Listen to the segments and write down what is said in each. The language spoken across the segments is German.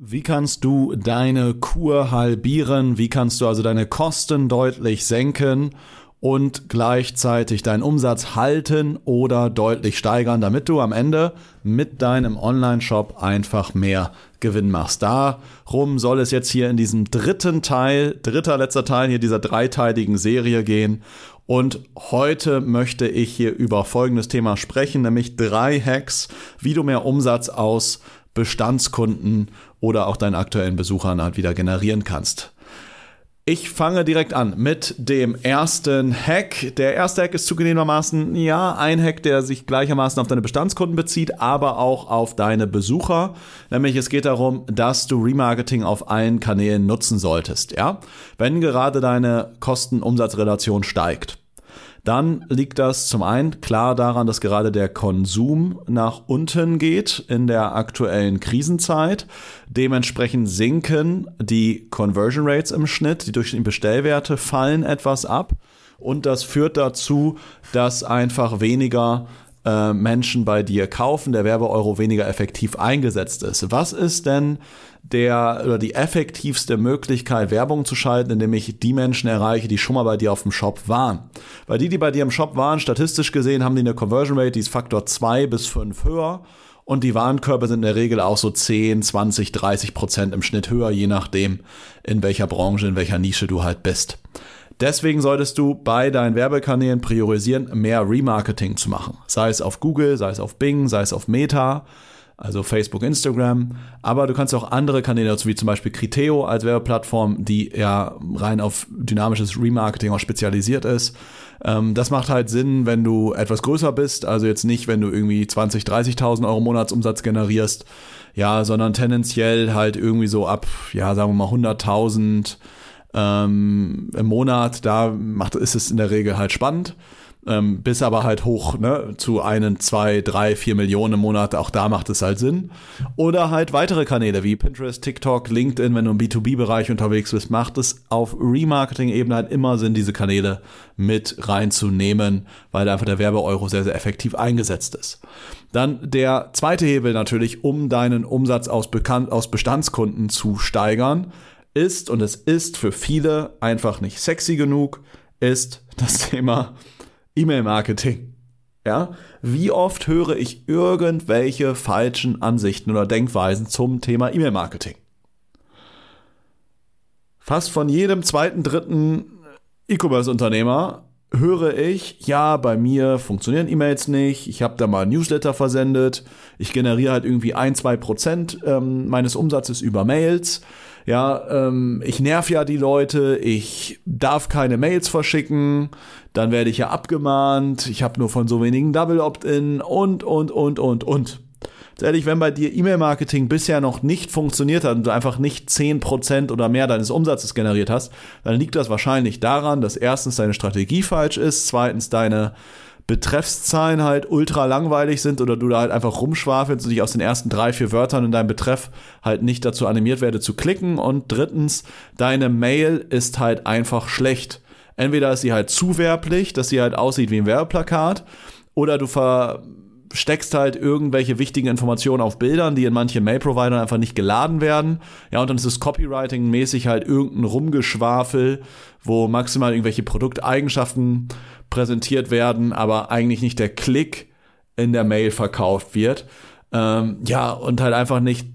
Wie kannst du deine Kur halbieren? Wie kannst du also deine Kosten deutlich senken und gleichzeitig deinen Umsatz halten oder deutlich steigern, damit du am Ende mit deinem Online-Shop einfach mehr Gewinn machst. Darum soll es jetzt hier in diesem dritten Teil, dritter letzter Teil hier dieser dreiteiligen Serie gehen. Und heute möchte ich hier über folgendes Thema sprechen, nämlich drei Hacks, wie du mehr Umsatz aus Bestandskunden oder auch deinen aktuellen Besuchern halt wieder generieren kannst. Ich fange direkt an mit dem ersten Hack. Der erste Hack ist zugegebenermaßen, ja, ein Hack, der sich gleichermaßen auf deine Bestandskunden bezieht, aber auch auf deine Besucher. Nämlich es geht darum, dass du Remarketing auf allen Kanälen nutzen solltest, ja. Wenn gerade deine Kosten-Umsatz-Relation steigt dann liegt das zum einen klar daran, dass gerade der Konsum nach unten geht in der aktuellen Krisenzeit. Dementsprechend sinken die Conversion Rates im Schnitt, die durchschnittlichen Bestellwerte fallen etwas ab. Und das führt dazu, dass einfach weniger äh, Menschen bei dir kaufen, der Werbeeuro weniger effektiv eingesetzt ist. Was ist denn der oder die effektivste Möglichkeit, Werbung zu schalten, indem ich die Menschen erreiche, die schon mal bei dir auf dem Shop waren. Weil die, die bei dir im Shop waren, statistisch gesehen haben die eine Conversion Rate, die ist Faktor 2 bis 5 höher. Und die Warenkörbe sind in der Regel auch so 10, 20, 30 Prozent im Schnitt höher, je nachdem, in welcher Branche, in welcher Nische du halt bist. Deswegen solltest du bei deinen Werbekanälen priorisieren, mehr Remarketing zu machen. Sei es auf Google, sei es auf Bing, sei es auf Meta also Facebook, Instagram. Aber du kannst auch andere Kanäle dazu, wie zum Beispiel Criteo als Werbeplattform, die ja rein auf dynamisches Remarketing auch spezialisiert ist. Ähm, das macht halt Sinn, wenn du etwas größer bist, also jetzt nicht, wenn du irgendwie 20, 30.000 Euro Monatsumsatz generierst, ja, sondern tendenziell halt irgendwie so ab, ja, sagen wir mal 100.000 ähm, im Monat, da macht, ist es in der Regel halt spannend ähm, bis aber halt hoch ne, zu einen, zwei, drei, vier Millionen im Monat. Auch da macht es halt Sinn. Oder halt weitere Kanäle wie Pinterest, TikTok, LinkedIn, wenn du im B2B-Bereich unterwegs bist, macht es auf Remarketing-Ebene halt immer Sinn, diese Kanäle mit reinzunehmen, weil einfach der Werbeeuro sehr, sehr effektiv eingesetzt ist. Dann der zweite Hebel natürlich, um deinen Umsatz aus, Bekan aus Bestandskunden zu steigern, ist, und es ist für viele einfach nicht sexy genug, ist das Thema E-Mail-Marketing. Ja, wie oft höre ich irgendwelche falschen Ansichten oder Denkweisen zum Thema E-Mail-Marketing? Fast von jedem zweiten, dritten E-Commerce-Unternehmer höre ich, ja, bei mir funktionieren E-Mails nicht, ich habe da mal Newsletter versendet, ich generiere halt irgendwie ein, zwei Prozent ähm, meines Umsatzes über Mails ja, ähm, ich nerv ja die Leute, ich darf keine Mails verschicken, dann werde ich ja abgemahnt, ich habe nur von so wenigen Double Opt-in und, und, und, und, und. Ehrlich, wenn bei dir E-Mail-Marketing bisher noch nicht funktioniert hat und du einfach nicht 10% oder mehr deines Umsatzes generiert hast, dann liegt das wahrscheinlich daran, dass erstens deine Strategie falsch ist, zweitens deine Betreffszahlen halt ultra langweilig sind oder du da halt einfach rumschwafelst und dich aus den ersten drei, vier Wörtern in deinem Betreff halt nicht dazu animiert werde zu klicken und drittens, deine Mail ist halt einfach schlecht. Entweder ist sie halt zu werblich, dass sie halt aussieht wie ein Werbeplakat oder du versteckst halt irgendwelche wichtigen Informationen auf Bildern, die in manchen Mail-Providern einfach nicht geladen werden. Ja, und dann ist es Copywriting-mäßig halt irgendein Rumgeschwafel, wo maximal irgendwelche Produkteigenschaften präsentiert werden, aber eigentlich nicht der Klick in der Mail verkauft wird. Ähm, ja, und halt einfach nicht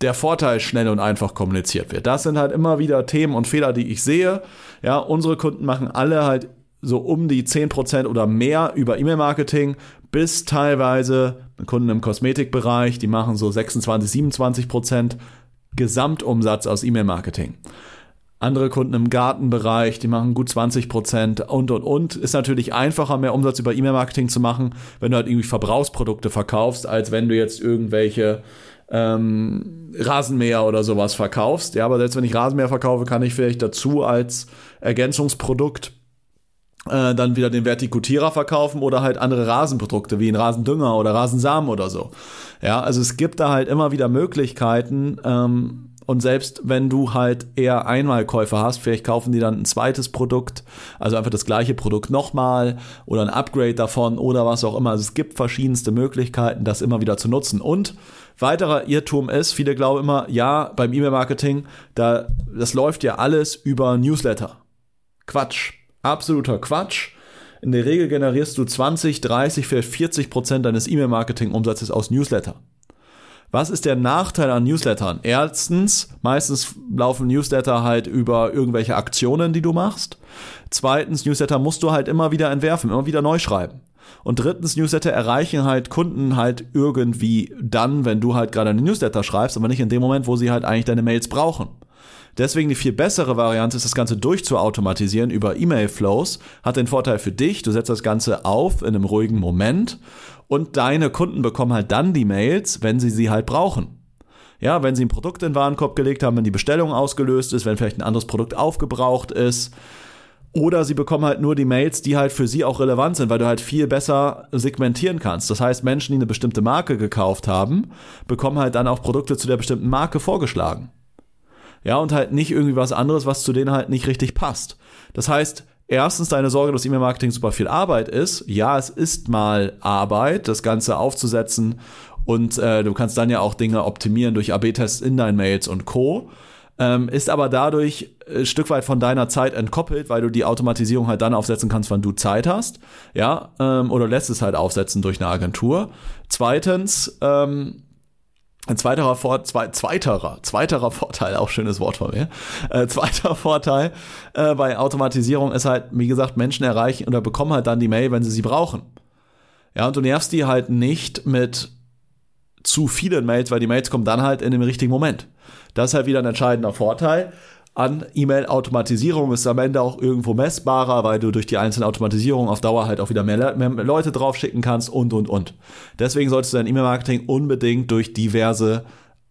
der Vorteil schnell und einfach kommuniziert wird. Das sind halt immer wieder Themen und Fehler, die ich sehe. Ja, unsere Kunden machen alle halt so um die 10% oder mehr über E-Mail-Marketing bis teilweise Kunden im Kosmetikbereich, die machen so 26, 27% Gesamtumsatz aus E-Mail-Marketing andere Kunden im Gartenbereich, die machen gut 20 Prozent und und und. Ist natürlich einfacher, mehr Umsatz über E-Mail-Marketing zu machen, wenn du halt irgendwie Verbrauchsprodukte verkaufst, als wenn du jetzt irgendwelche ähm, Rasenmäher oder sowas verkaufst. Ja, aber selbst wenn ich Rasenmäher verkaufe, kann ich vielleicht dazu als Ergänzungsprodukt äh, dann wieder den Vertikutierer verkaufen oder halt andere Rasenprodukte wie ein Rasendünger oder Rasensamen oder so. Ja, also es gibt da halt immer wieder Möglichkeiten, ähm, und selbst wenn du halt eher Einmalkäufer hast, vielleicht kaufen die dann ein zweites Produkt, also einfach das gleiche Produkt nochmal oder ein Upgrade davon oder was auch immer. Also es gibt verschiedenste Möglichkeiten, das immer wieder zu nutzen. Und weiterer Irrtum ist, viele glauben immer, ja, beim E-Mail-Marketing, da, das läuft ja alles über Newsletter. Quatsch. Absoluter Quatsch. In der Regel generierst du 20, 30, vielleicht 40 Prozent deines E-Mail-Marketing-Umsatzes aus Newsletter. Was ist der Nachteil an Newslettern? Erstens, meistens laufen Newsletter halt über irgendwelche Aktionen, die du machst. Zweitens, Newsletter musst du halt immer wieder entwerfen, immer wieder neu schreiben. Und drittens, Newsletter erreichen halt Kunden halt irgendwie dann, wenn du halt gerade eine Newsletter schreibst, aber nicht in dem Moment, wo sie halt eigentlich deine Mails brauchen. Deswegen die viel bessere Variante ist, das Ganze durchzuautomatisieren über E-Mail-Flows. Hat den Vorteil für dich, du setzt das Ganze auf in einem ruhigen Moment und deine Kunden bekommen halt dann die Mails, wenn sie sie halt brauchen. Ja, wenn sie ein Produkt in den Warenkorb gelegt haben, wenn die Bestellung ausgelöst ist, wenn vielleicht ein anderes Produkt aufgebraucht ist. Oder sie bekommen halt nur die Mails, die halt für sie auch relevant sind, weil du halt viel besser segmentieren kannst. Das heißt, Menschen, die eine bestimmte Marke gekauft haben, bekommen halt dann auch Produkte zu der bestimmten Marke vorgeschlagen. Ja, und halt nicht irgendwie was anderes, was zu denen halt nicht richtig passt. Das heißt, erstens deine Sorge, dass E-Mail-Marketing super viel Arbeit ist. Ja, es ist mal Arbeit, das Ganze aufzusetzen und äh, du kannst dann ja auch Dinge optimieren durch AB-Tests in deinen Mails und Co. Ähm, ist aber dadurch ein Stück weit von deiner Zeit entkoppelt, weil du die Automatisierung halt dann aufsetzen kannst, wann du Zeit hast, ja, ähm, oder lässt es halt aufsetzen durch eine Agentur. Zweitens, ähm, ein zweiterer, Vor zwei, zweiterer, zweiterer Vorteil, auch schönes Wort von mir. Äh, zweiter Vorteil äh, bei Automatisierung ist halt, wie gesagt, Menschen erreichen oder bekommen halt dann die Mail, wenn sie sie brauchen. Ja, und du nervst die halt nicht mit zu vielen Mails, weil die Mails kommen dann halt in dem richtigen Moment. Das ist halt wieder ein entscheidender Vorteil an E-Mail-Automatisierung ist am Ende auch irgendwo messbarer, weil du durch die einzelne Automatisierung auf Dauer halt auch wieder mehr, mehr Leute draufschicken kannst und, und, und. Deswegen solltest du dein E-Mail-Marketing unbedingt durch diverse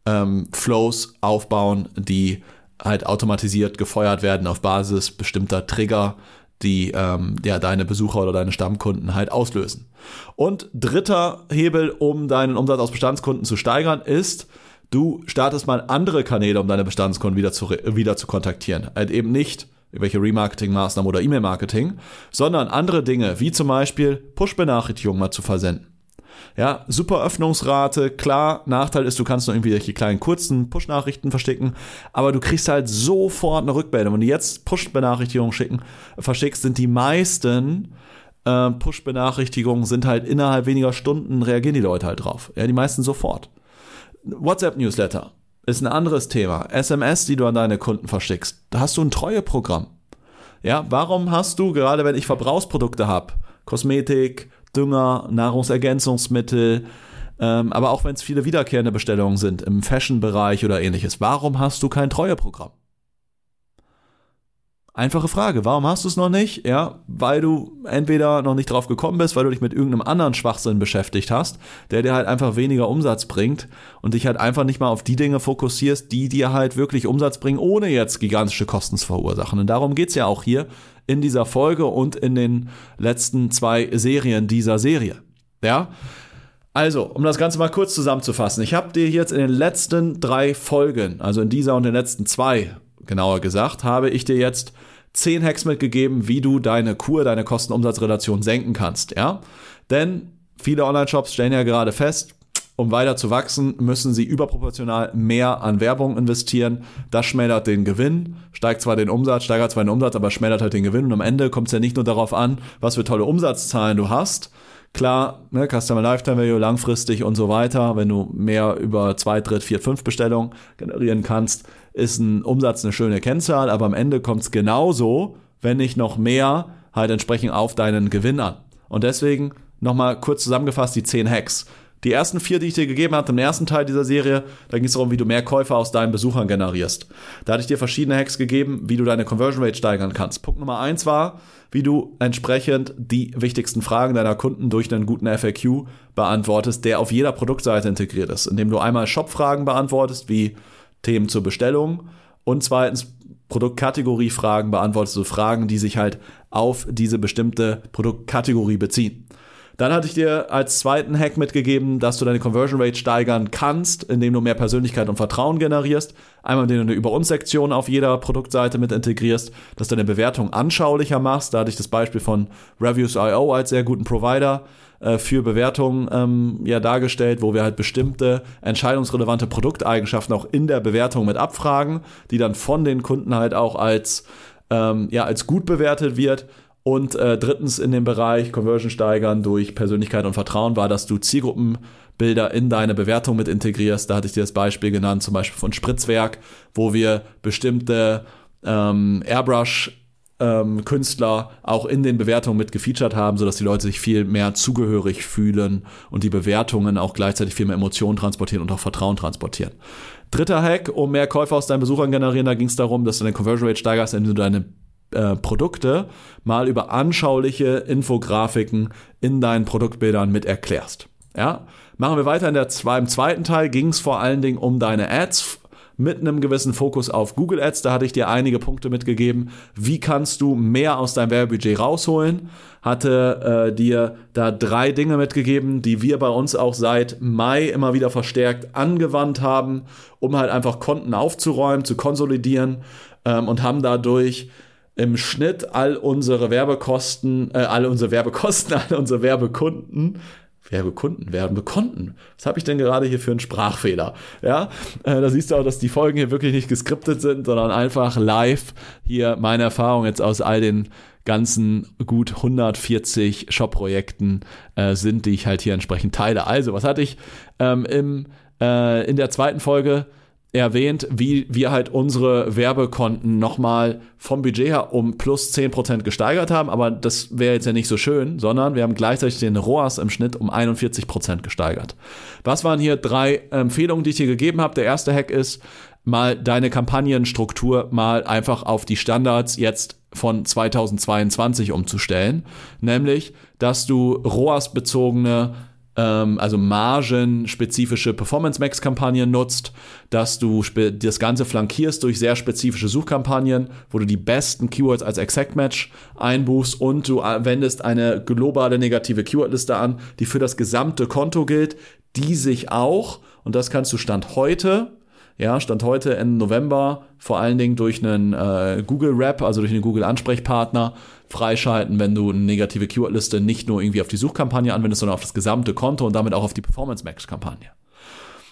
ähm, Flows aufbauen, die halt automatisiert gefeuert werden auf Basis bestimmter Trigger, die ähm, ja deine Besucher oder deine Stammkunden halt auslösen. Und dritter Hebel, um deinen Umsatz aus Bestandskunden zu steigern, ist, du startest mal andere Kanäle, um deine Bestandskunden wieder zu, wieder zu kontaktieren. Halt eben nicht irgendwelche Remarketing-Maßnahmen oder E-Mail-Marketing, sondern andere Dinge, wie zum Beispiel Push-Benachrichtigungen mal zu versenden. Ja, super Öffnungsrate, klar, Nachteil ist, du kannst nur irgendwie solche kleinen kurzen Push-Nachrichten verstecken, aber du kriegst halt sofort eine Rückmeldung. Wenn du jetzt Push-Benachrichtigungen verschickst, sind die meisten äh, Push-Benachrichtigungen sind halt innerhalb weniger Stunden reagieren die Leute halt drauf. Ja, die meisten sofort. WhatsApp-Newsletter ist ein anderes Thema. SMS, die du an deine Kunden verschickst. Da hast du ein Treueprogramm. Ja, warum hast du, gerade wenn ich Verbrauchsprodukte habe, Kosmetik, Dünger, Nahrungsergänzungsmittel, ähm, aber auch wenn es viele wiederkehrende Bestellungen sind im Fashion-Bereich oder ähnliches, warum hast du kein Treueprogramm? Einfache Frage, warum hast du es noch nicht? Ja, weil du entweder noch nicht drauf gekommen bist, weil du dich mit irgendeinem anderen Schwachsinn beschäftigt hast, der dir halt einfach weniger Umsatz bringt und dich halt einfach nicht mal auf die Dinge fokussierst, die dir halt wirklich Umsatz bringen, ohne jetzt gigantische Kosten zu verursachen. Und darum geht's ja auch hier in dieser Folge und in den letzten zwei Serien dieser Serie. Ja, also, um das Ganze mal kurz zusammenzufassen. Ich habe dir jetzt in den letzten drei Folgen, also in dieser und den letzten zwei, genauer gesagt, habe ich dir jetzt zehn Hacks mitgegeben, wie du deine Kur, deine Kosten-Umsatz-Relation senken kannst, ja? Denn viele Online-Shops stellen ja gerade fest, um weiter zu wachsen, müssen sie überproportional mehr an Werbung investieren. Das schmälert den Gewinn, steigt zwar den Umsatz, steigert zwar den Umsatz, aber schmälert halt den Gewinn. Und am Ende kommt es ja nicht nur darauf an, was für tolle Umsatzzahlen du hast. Klar, ne, Customer Lifetime Value langfristig und so weiter, wenn du mehr über zwei, dritt, vier, fünf Bestellungen generieren kannst, ist ein Umsatz eine schöne Kennzahl, aber am Ende kommt es genauso, wenn nicht noch mehr, halt entsprechend auf deinen Gewinn an. Und deswegen nochmal kurz zusammengefasst die 10 Hacks. Die ersten vier, die ich dir gegeben habe im ersten Teil dieser Serie, da ging es darum, wie du mehr Käufer aus deinen Besuchern generierst. Da hatte ich dir verschiedene Hacks gegeben, wie du deine Conversion Rate steigern kannst. Punkt Nummer eins war, wie du entsprechend die wichtigsten Fragen deiner Kunden durch einen guten FAQ beantwortest, der auf jeder Produktseite integriert ist, indem du einmal Shop-Fragen beantwortest, wie Themen zur Bestellung und zweitens Produktkategoriefragen beantwortest du Fragen, die sich halt auf diese bestimmte Produktkategorie beziehen. Dann hatte ich dir als zweiten Hack mitgegeben, dass du deine Conversion Rate steigern kannst, indem du mehr Persönlichkeit und Vertrauen generierst. Einmal, indem du eine Über uns Sektion auf jeder Produktseite mit integrierst, dass du deine Bewertung anschaulicher machst. Da hatte ich das Beispiel von Reviews.io als sehr guten Provider äh, für Bewertungen ähm, ja dargestellt, wo wir halt bestimmte entscheidungsrelevante Produkteigenschaften auch in der Bewertung mit abfragen, die dann von den Kunden halt auch als ähm, ja als gut bewertet wird und äh, drittens in dem Bereich Conversion steigern durch Persönlichkeit und Vertrauen war, dass du Zielgruppenbilder in deine Bewertung mit integrierst. Da hatte ich dir das Beispiel genannt, zum Beispiel von Spritzwerk, wo wir bestimmte ähm, Airbrush ähm, Künstler auch in den Bewertungen mit gefeatured haben, sodass die Leute sich viel mehr zugehörig fühlen und die Bewertungen auch gleichzeitig viel mehr Emotionen transportieren und auch Vertrauen transportieren. Dritter Hack, um mehr Käufer aus deinen Besuchern generieren, da ging es darum, dass du deine Conversion Rate steigerst, indem du deine äh, Produkte mal über anschauliche Infografiken in deinen Produktbildern mit erklärst. Ja? Machen wir weiter in der im zweiten Teil ging es vor allen Dingen um deine Ads mit einem gewissen Fokus auf Google Ads. Da hatte ich dir einige Punkte mitgegeben. Wie kannst du mehr aus deinem Werbebudget rausholen? Hatte äh, dir da drei Dinge mitgegeben, die wir bei uns auch seit Mai immer wieder verstärkt angewandt haben, um halt einfach Konten aufzuräumen, zu konsolidieren ähm, und haben dadurch im Schnitt all unsere Werbekosten, äh, alle unsere Werbekosten, alle unsere Werbekunden, Werbekunden, Werbekunden. Was habe ich denn gerade hier für einen Sprachfehler? Ja, äh, da siehst du auch, dass die Folgen hier wirklich nicht geskriptet sind, sondern einfach live hier meine Erfahrung jetzt aus all den ganzen gut 140 Shop-Projekten äh, sind, die ich halt hier entsprechend teile. Also, was hatte ich ähm, im, äh, in der zweiten Folge? Erwähnt, wie wir halt unsere Werbekonten nochmal vom Budget her um plus 10% gesteigert haben, aber das wäre jetzt ja nicht so schön, sondern wir haben gleichzeitig den ROAS im Schnitt um 41% gesteigert. Was waren hier drei Empfehlungen, die ich dir gegeben habe? Der erste Hack ist, mal deine Kampagnenstruktur mal einfach auf die Standards jetzt von 2022 umzustellen, nämlich, dass du ROAS-bezogene ähm, also margenspezifische Performance Max Kampagnen nutzt, dass du das Ganze flankierst durch sehr spezifische Suchkampagnen, wo du die besten Keywords als Exact Match einbuchst und du äh, wendest eine globale negative Keywordliste an, die für das gesamte Konto gilt, die sich auch, und das kannst du Stand heute, ja, Stand heute Ende November, vor allen Dingen durch einen äh, Google Rap, also durch einen Google Ansprechpartner, freischalten, wenn du eine negative Keywordliste nicht nur irgendwie auf die Suchkampagne anwendest, sondern auf das gesamte Konto und damit auch auf die Performance Max Kampagne.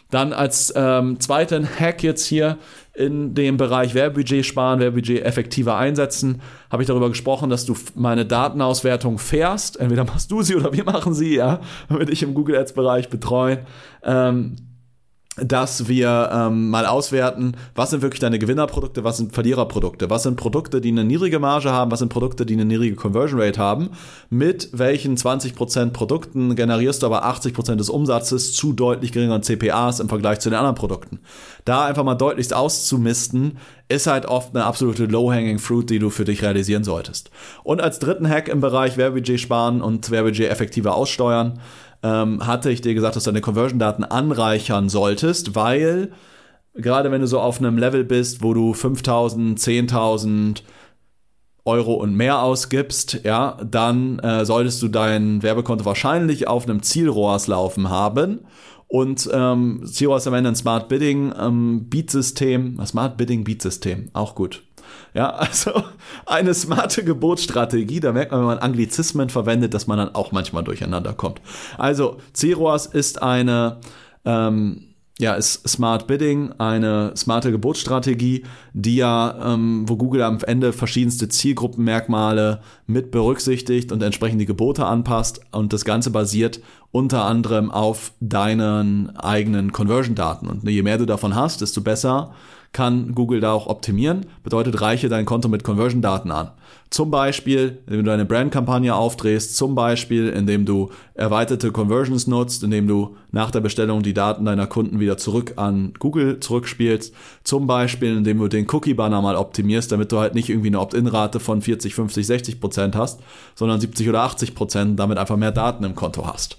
Dann als ähm, zweiten Hack jetzt hier in dem Bereich Werbebudget sparen, Werbebudget effektiver einsetzen, habe ich darüber gesprochen, dass du meine Datenauswertung fährst. Entweder machst du sie oder wir machen sie, ja, damit ich im Google Ads Bereich betreuen. Ähm, dass wir ähm, mal auswerten, was sind wirklich deine Gewinnerprodukte, was sind Verliererprodukte, was sind Produkte, die eine niedrige Marge haben, was sind Produkte, die eine niedrige Conversion Rate haben, mit welchen 20% Produkten generierst du aber 80% des Umsatzes zu deutlich geringeren CPAs im Vergleich zu den anderen Produkten. Da einfach mal deutlichst auszumisten, ist halt oft eine absolute Low-Hanging Fruit, die du für dich realisieren solltest. Und als dritten Hack im Bereich Werbebudget sparen und Werbebudget effektiver aussteuern, ähm, hatte ich dir gesagt, dass du deine Conversion-Daten anreichern solltest, weil gerade wenn du so auf einem Level bist, wo du 5000, 10.000 Euro und mehr ausgibst, ja, dann äh, solltest du dein Werbekonto wahrscheinlich auf einem Zielrohrs laufen haben. Und ähm, Zielrohrs am Ende ein Smart Bidding ähm, Beat-System, Smart Bidding Beat-System, auch gut. Ja, also eine smarte Geburtsstrategie, da merkt man, wenn man Anglizismen verwendet, dass man dann auch manchmal durcheinander kommt. Also, CROAS ist eine, ähm, ja, ist Smart Bidding, eine smarte Geburtsstrategie, die ja, ähm, wo Google am Ende verschiedenste Zielgruppenmerkmale mit berücksichtigt und entsprechend die Gebote anpasst. Und das Ganze basiert unter anderem auf deinen eigenen Conversion-Daten. Und je mehr du davon hast, desto besser kann Google da auch optimieren. Bedeutet, reiche dein Konto mit Conversion-Daten an. Zum Beispiel, indem du eine Brand-Kampagne aufdrehst, zum Beispiel, indem du erweiterte Conversions nutzt, indem du nach der Bestellung die Daten deiner Kunden wieder zurück an Google zurückspielst, zum Beispiel, indem du den Cookie-Banner mal optimierst, damit du halt nicht irgendwie eine Opt-in-Rate von 40, 50, 60 Prozent hast, sondern 70 oder 80 Prozent, damit einfach mehr Daten im Konto hast.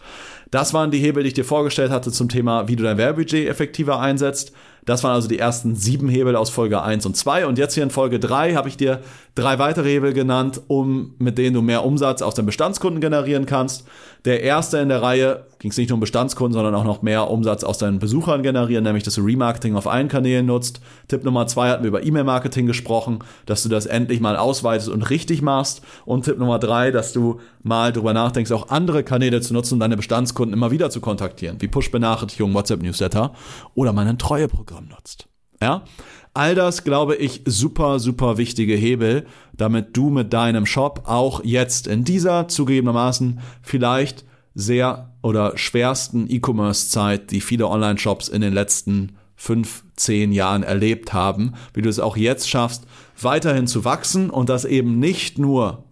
Das waren die Hebel, die ich dir vorgestellt hatte zum Thema, wie du dein Werbebudget effektiver einsetzt. Das waren also die ersten sieben Hebel aus Folge 1 und 2. Und jetzt hier in Folge 3 habe ich dir drei weitere Hebel genannt, um mit denen du mehr Umsatz aus den Bestandskunden generieren kannst. Der erste in der Reihe ging es nicht nur um Bestandskunden, sondern auch noch mehr Umsatz aus deinen Besuchern generieren, nämlich dass du Remarketing auf allen Kanälen nutzt. Tipp Nummer zwei hatten wir über E-Mail-Marketing gesprochen, dass du das endlich mal ausweitest und richtig machst. Und Tipp Nummer drei, dass du mal darüber nachdenkst, auch andere Kanäle zu nutzen, um deine Bestandskunden immer wieder zu kontaktieren, wie Push-Benachrichtigungen, WhatsApp-Newsletter oder mal ein Treueprogramm nutzt. Ja? All das, glaube ich, super, super wichtige Hebel, damit du mit deinem Shop auch jetzt in dieser zugegebenermaßen vielleicht sehr oder schwersten E-Commerce-Zeit, die viele Online-Shops in den letzten fünf, zehn Jahren erlebt haben, wie du es auch jetzt schaffst, weiterhin zu wachsen und das eben nicht nur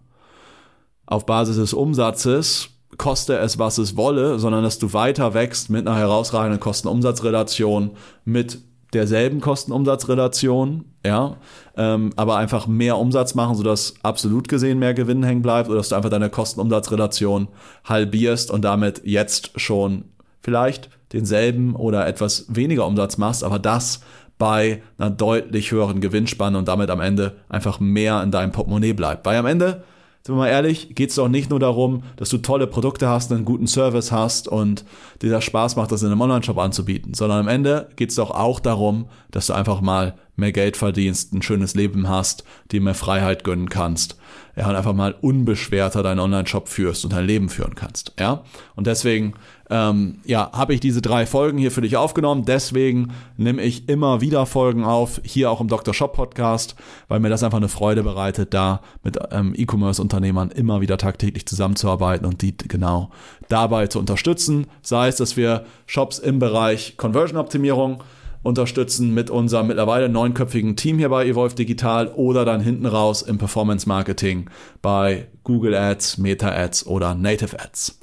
auf Basis des Umsatzes, koste es, was es wolle, sondern dass du weiter wächst mit einer herausragenden Kosten-Umsatz-Relation, mit derselben Kosten-Umsatz-Relation, ja, ähm, aber einfach mehr Umsatz machen, sodass absolut gesehen mehr Gewinn hängen bleibt oder dass du einfach deine Kosten-Umsatz-Relation halbierst und damit jetzt schon vielleicht denselben oder etwas weniger Umsatz machst, aber das bei einer deutlich höheren Gewinnspanne und damit am Ende einfach mehr in deinem Portemonnaie bleibt. Weil am Ende sind wir mal ehrlich, geht es doch nicht nur darum, dass du tolle Produkte hast, einen guten Service hast und dir das Spaß macht, das in einem Online-Shop anzubieten, sondern am Ende geht es doch auch darum, dass du einfach mal mehr Geld verdienst, ein schönes Leben hast, dir mehr Freiheit gönnen kannst, ja, und einfach mal unbeschwerter deinen Online-Shop führst und dein Leben führen kannst, ja. Und deswegen ähm, ja, habe ich diese drei Folgen hier für dich aufgenommen. Deswegen nehme ich immer wieder Folgen auf, hier auch im Dr. Shop Podcast, weil mir das einfach eine Freude bereitet, da mit ähm, E-Commerce-Unternehmern immer wieder tagtäglich zusammenzuarbeiten und die genau dabei zu unterstützen. Sei es, dass wir Shops im Bereich Conversion-Optimierung unterstützen mit unserem mittlerweile neunköpfigen Team hier bei Evolve Digital oder dann hinten raus im Performance Marketing bei Google Ads, Meta Ads oder Native Ads.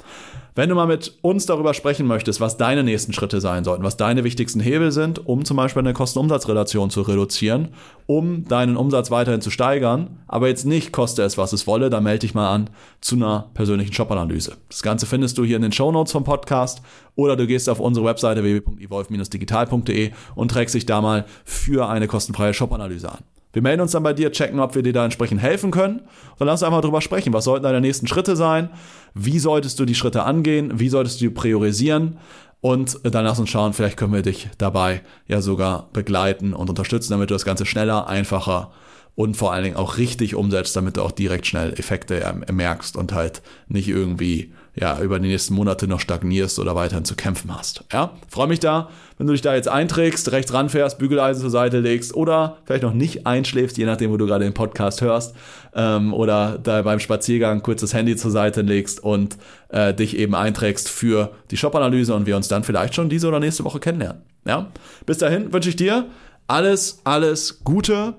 Wenn du mal mit uns darüber sprechen möchtest, was deine nächsten Schritte sein sollten, was deine wichtigsten Hebel sind, um zum Beispiel eine Kosten-Umsatz-Relation zu reduzieren, um deinen Umsatz weiterhin zu steigern, aber jetzt nicht koste es, was es wolle, dann melde dich mal an zu einer persönlichen Shop-Analyse. Das Ganze findest du hier in den Show Notes vom Podcast oder du gehst auf unsere Webseite www.evolve-digital.de und trägst dich da mal für eine kostenfreie Shop-Analyse an. Wir melden uns dann bei dir, checken, ob wir dir da entsprechend helfen können. Und dann lass uns einfach drüber sprechen. Was sollten deine nächsten Schritte sein? Wie solltest du die Schritte angehen? Wie solltest du die priorisieren? Und dann lass uns schauen, vielleicht können wir dich dabei ja sogar begleiten und unterstützen, damit du das Ganze schneller, einfacher und vor allen Dingen auch richtig umsetzt, damit du auch direkt schnell Effekte merkst und halt nicht irgendwie ja, über die nächsten Monate noch stagnierst oder weiterhin zu kämpfen hast. Ja, freue mich da, wenn du dich da jetzt einträgst, rechts ranfährst, Bügeleisen zur Seite legst oder vielleicht noch nicht einschläfst, je nachdem, wo du gerade den Podcast hörst, ähm, oder da beim Spaziergang kurz das Handy zur Seite legst und äh, dich eben einträgst für die Shop-Analyse und wir uns dann vielleicht schon diese oder nächste Woche kennenlernen. Ja, bis dahin wünsche ich dir alles, alles Gute.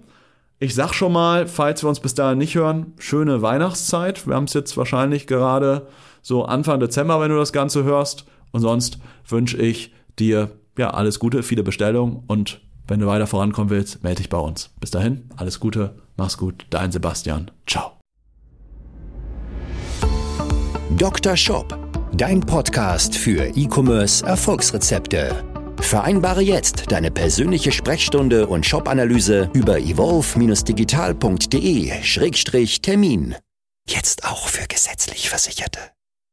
Ich sag schon mal, falls wir uns bis dahin nicht hören, schöne Weihnachtszeit. Wir haben es jetzt wahrscheinlich gerade so Anfang Dezember, wenn du das Ganze hörst. Und sonst wünsche ich dir ja alles Gute, viele Bestellungen und wenn du weiter vorankommen willst, melde dich bei uns. Bis dahin, alles Gute, mach's gut, dein Sebastian. Ciao. Dr. Shop, dein Podcast für E-Commerce Erfolgsrezepte. Vereinbare jetzt deine persönliche Sprechstunde und Shop-Analyse über evolve-digital.de-termin. Jetzt auch für gesetzlich Versicherte.